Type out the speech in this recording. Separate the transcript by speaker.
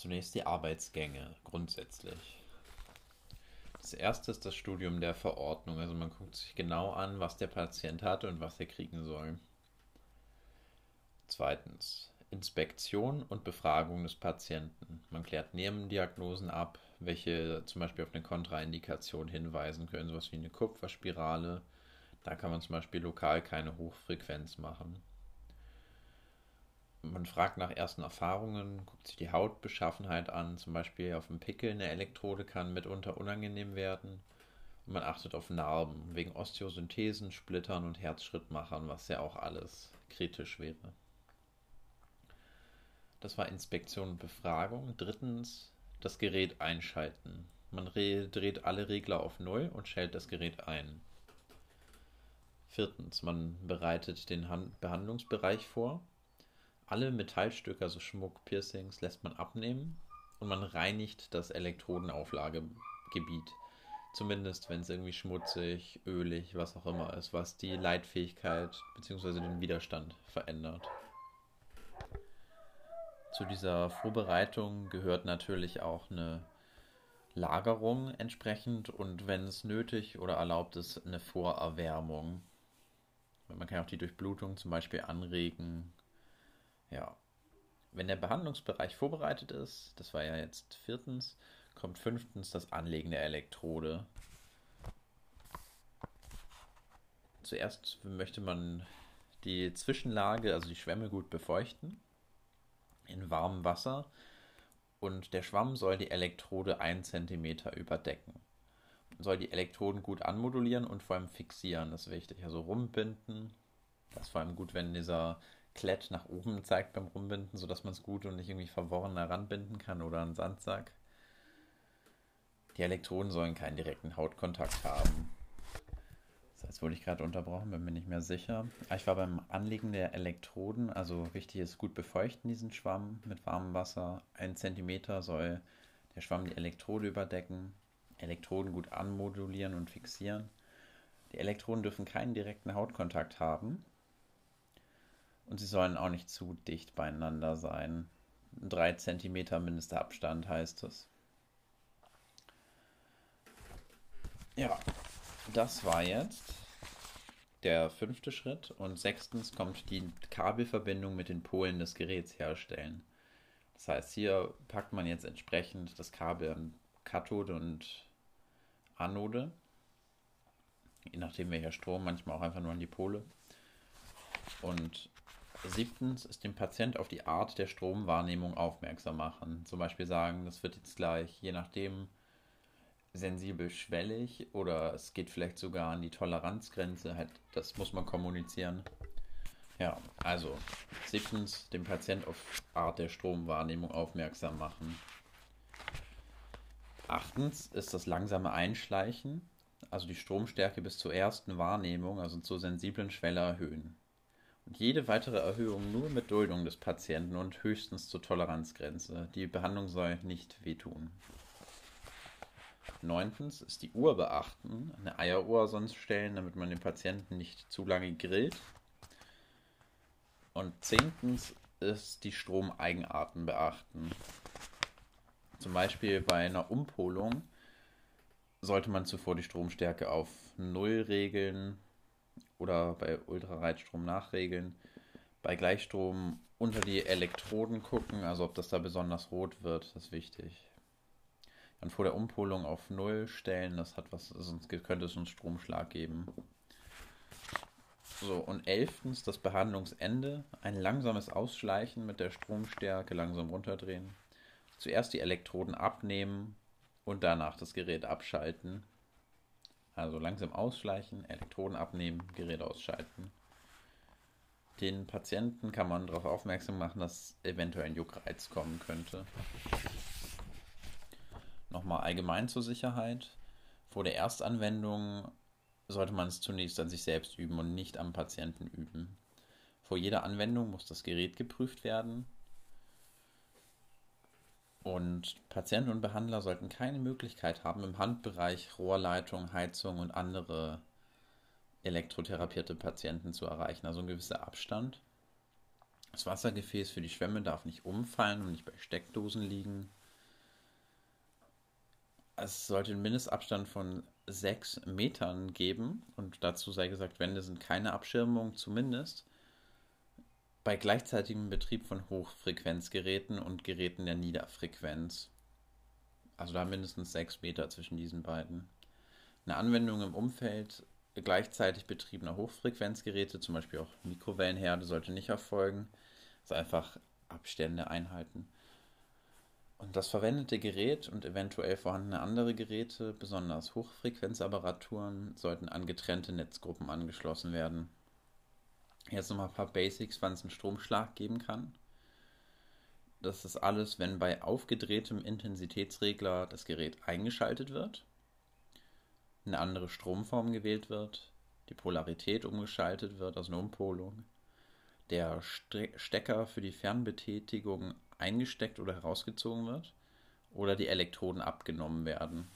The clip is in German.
Speaker 1: Zunächst die Arbeitsgänge grundsätzlich. Das erste ist das Studium der Verordnung. Also man guckt sich genau an, was der Patient hat und was er kriegen soll. Zweitens Inspektion und Befragung des Patienten. Man klärt Nebendiagnosen ab, welche zum Beispiel auf eine Kontraindikation hinweisen können, sowas wie eine Kupferspirale. Da kann man zum Beispiel lokal keine Hochfrequenz machen man fragt nach ersten Erfahrungen, guckt sich die Hautbeschaffenheit an, zum Beispiel auf dem Pickel eine Elektrode kann mitunter unangenehm werden. Und man achtet auf Narben, wegen Osteosynthesen, Splittern und Herzschrittmachern, was ja auch alles kritisch wäre. Das war Inspektion und Befragung. Drittens, das Gerät einschalten. Man dreht alle Regler auf Null und stellt das Gerät ein. Viertens, man bereitet den Behandlungsbereich vor alle Metallstücke, also Schmuck, Piercings, lässt man abnehmen und man reinigt das Elektrodenauflagegebiet. Zumindest wenn es irgendwie schmutzig, ölig, was auch immer ist, was die Leitfähigkeit bzw. den Widerstand verändert. Zu dieser Vorbereitung gehört natürlich auch eine Lagerung entsprechend und wenn es nötig oder erlaubt ist, eine Vorerwärmung. Man kann auch die Durchblutung zum Beispiel anregen ja. Wenn der Behandlungsbereich vorbereitet ist, das war ja jetzt viertens, kommt fünftens das Anlegen der Elektrode. Zuerst möchte man die Zwischenlage, also die Schwämme gut befeuchten in warmem Wasser und der Schwamm soll die Elektrode 1 cm überdecken. Man soll die Elektroden gut anmodulieren und vor allem fixieren, das ist wichtig. Also rumbinden, das ist vor allem gut, wenn dieser Klett nach oben zeigt beim Rumbinden, sodass man es gut und nicht irgendwie verworren heranbinden kann oder einen Sandsack. Die Elektroden sollen keinen direkten Hautkontakt haben. Das heißt, wurde ich gerade unterbrochen, bin mir nicht mehr sicher. Ah, ich war beim Anlegen der Elektroden, also wichtig ist gut befeuchten diesen Schwamm mit warmem Wasser. Ein Zentimeter soll der Schwamm die Elektrode überdecken, Elektroden gut anmodulieren und fixieren. Die Elektroden dürfen keinen direkten Hautkontakt haben. Und sie sollen auch nicht zu dicht beieinander sein. Drei Zentimeter Mindestabstand heißt es. Ja, das war jetzt der fünfte Schritt. Und sechstens kommt die Kabelverbindung mit den Polen des Geräts herstellen. Das heißt, hier packt man jetzt entsprechend das Kabel an Kathode und Anode. Je nachdem welcher Strom, manchmal auch einfach nur an die Pole. Und Siebtens ist dem Patient auf die Art der Stromwahrnehmung aufmerksam machen. Zum Beispiel sagen, das wird jetzt gleich, je nachdem, sensibel schwellig oder es geht vielleicht sogar an die Toleranzgrenze. Halt, das muss man kommunizieren. Ja, also siebtens, dem Patient auf Art der Stromwahrnehmung aufmerksam machen. Achtens ist das langsame Einschleichen, also die Stromstärke bis zur ersten Wahrnehmung, also zur sensiblen Schwelle erhöhen jede weitere Erhöhung nur mit Duldung des Patienten und höchstens zur Toleranzgrenze. Die Behandlung soll nicht wehtun. Neuntens ist die Uhr beachten, eine Eieruhr sonst stellen, damit man den Patienten nicht zu lange grillt. Und zehntens ist die Stromeigenarten beachten. Zum Beispiel bei einer Umpolung sollte man zuvor die Stromstärke auf 0 regeln, oder bei Ultrareitstrom nachregeln. Bei Gleichstrom unter die Elektroden gucken, also ob das da besonders rot wird, das ist wichtig. Dann vor der Umpolung auf Null stellen, das hat was, sonst könnte es einen Stromschlag geben. So, und elftens das Behandlungsende, ein langsames Ausschleichen mit der Stromstärke langsam runterdrehen. Zuerst die Elektroden abnehmen und danach das Gerät abschalten. Also langsam ausschleichen, Elektroden abnehmen, Gerät ausschalten. Den Patienten kann man darauf aufmerksam machen, dass eventuell ein Juckreiz kommen könnte. Nochmal allgemein zur Sicherheit. Vor der Erstanwendung sollte man es zunächst an sich selbst üben und nicht am Patienten üben. Vor jeder Anwendung muss das Gerät geprüft werden und Patienten und Behandler sollten keine Möglichkeit haben, im Handbereich Rohrleitung, Heizung und andere elektrotherapierte Patienten zu erreichen, also ein gewisser Abstand. Das Wassergefäß für die Schwämme darf nicht umfallen und nicht bei Steckdosen liegen. Es sollte einen Mindestabstand von sechs Metern geben und dazu sei gesagt, Wände sind keine Abschirmung, zumindest bei gleichzeitigem Betrieb von Hochfrequenzgeräten und Geräten der Niederfrequenz. Also da mindestens sechs Meter zwischen diesen beiden. Eine Anwendung im Umfeld gleichzeitig betriebener Hochfrequenzgeräte, zum Beispiel auch Mikrowellenherde, sollte nicht erfolgen. Also einfach Abstände einhalten. Und das verwendete Gerät und eventuell vorhandene andere Geräte, besonders Hochfrequenzapparaturen, sollten an getrennte Netzgruppen angeschlossen werden. Jetzt nochmal ein paar Basics, wann es einen Stromschlag geben kann. Das ist alles, wenn bei aufgedrehtem Intensitätsregler das Gerät eingeschaltet wird, eine andere Stromform gewählt wird, die Polarität umgeschaltet wird, also eine Umpolung, der Stecker für die Fernbetätigung eingesteckt oder herausgezogen wird oder die Elektroden abgenommen werden.